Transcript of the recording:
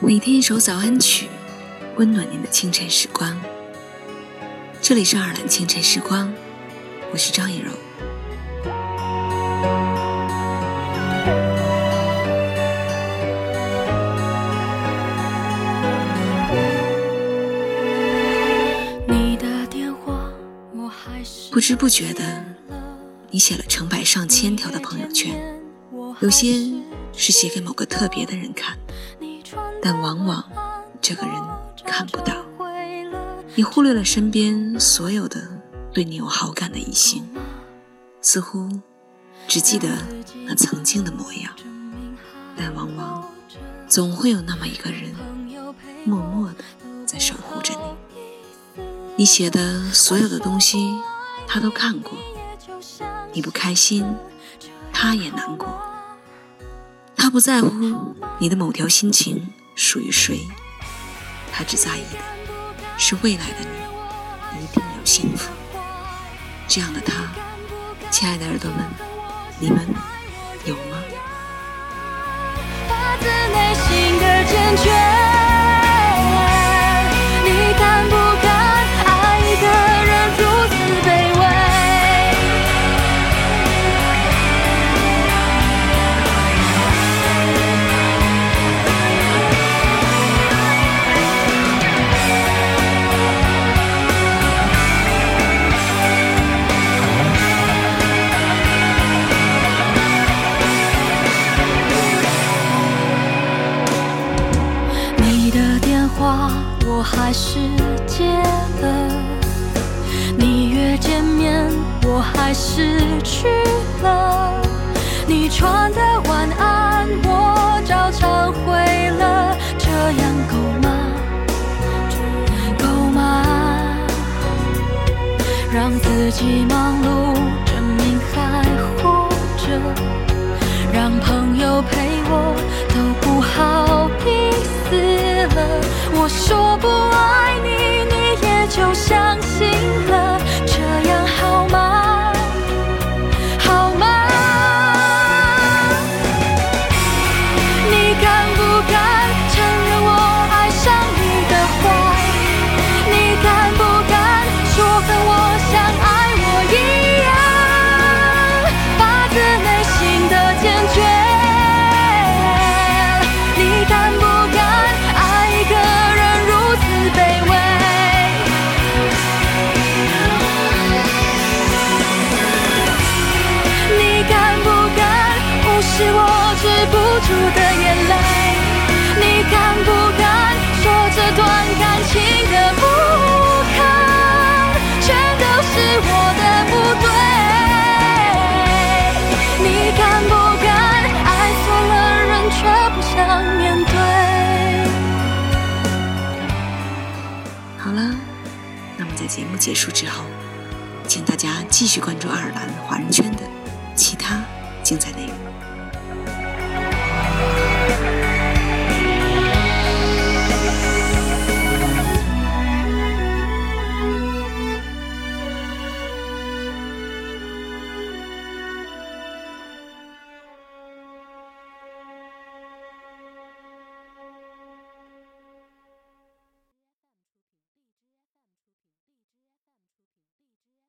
每天一首早安曲，温暖您的清晨时光。这里是二兰清晨时光，我是张艺柔。不知不觉的，你写了成百上千条的朋友圈，有些是写给某个特别的人看，但往往这个人看不到。你忽略了身边所有的对你有好感的异性，似乎只记得那曾经的模样，但往往总会有那么一个人，默默的在守护着你。你写的所有的东西，他都看过。你不开心，他也难过。他不在乎你的某条心情属于谁，他只在意的是未来的你一定要幸福。这样的他，亲爱的耳朵们，你们有吗？发自内心的坚决。我还是接了，你约见面我还是去了，你传的晚安我照常回了，这样够吗？够吗？让自己忙碌，证明还活着。止不住的眼泪？你敢不敢说这段感情的不堪，全都是我的不对？你敢不敢爱错了人却不想面对？好了，那么在节目结束之后，请大家继续关注爱尔兰华人圈的其他精彩内容。